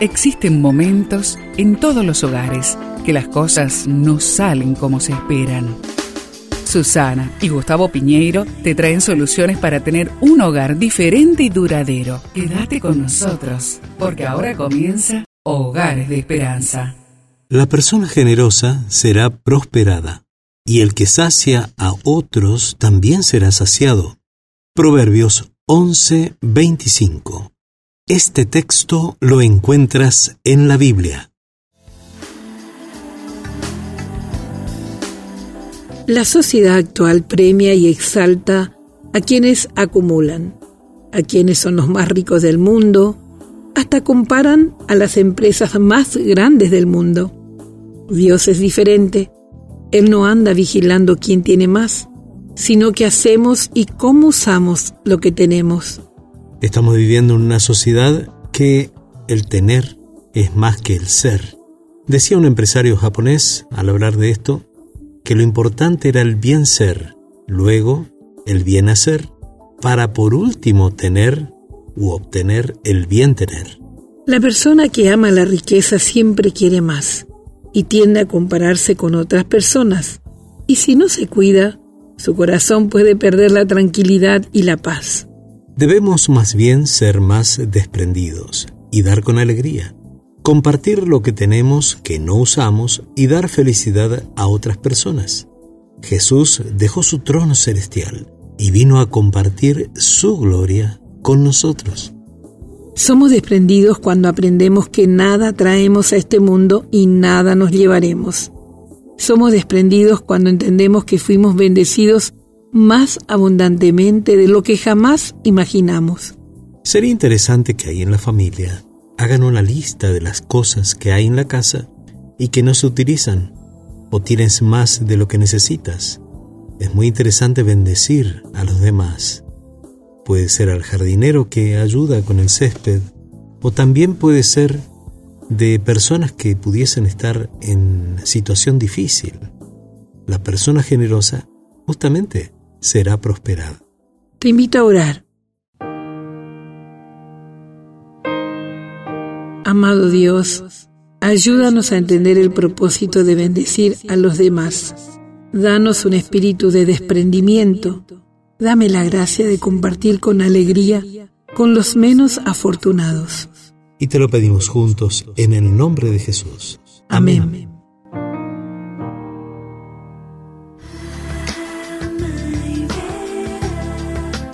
Existen momentos en todos los hogares que las cosas no salen como se esperan. Susana y Gustavo Piñeiro te traen soluciones para tener un hogar diferente y duradero. Quédate con nosotros, porque ahora comienza Hogares de Esperanza. La persona generosa será prosperada, y el que sacia a otros también será saciado. Proverbios 11:25 este texto lo encuentras en la Biblia. La sociedad actual premia y exalta a quienes acumulan, a quienes son los más ricos del mundo, hasta comparan a las empresas más grandes del mundo. Dios es diferente. Él no anda vigilando quién tiene más, sino qué hacemos y cómo usamos lo que tenemos. Estamos viviendo en una sociedad que el tener es más que el ser. Decía un empresario japonés al hablar de esto que lo importante era el bien ser, luego el bien hacer, para por último tener u obtener el bien tener. La persona que ama la riqueza siempre quiere más y tiende a compararse con otras personas. Y si no se cuida, su corazón puede perder la tranquilidad y la paz. Debemos más bien ser más desprendidos y dar con alegría, compartir lo que tenemos que no usamos y dar felicidad a otras personas. Jesús dejó su trono celestial y vino a compartir su gloria con nosotros. Somos desprendidos cuando aprendemos que nada traemos a este mundo y nada nos llevaremos. Somos desprendidos cuando entendemos que fuimos bendecidos más abundantemente de lo que jamás imaginamos. Sería interesante que ahí en la familia hagan una lista de las cosas que hay en la casa y que no se utilizan o tienes más de lo que necesitas. Es muy interesante bendecir a los demás. Puede ser al jardinero que ayuda con el césped o también puede ser de personas que pudiesen estar en situación difícil. La persona generosa justamente será prosperada. Te invito a orar. Amado Dios, ayúdanos a entender el propósito de bendecir a los demás. Danos un espíritu de desprendimiento. Dame la gracia de compartir con alegría con los menos afortunados. Y te lo pedimos juntos en el nombre de Jesús. Amén.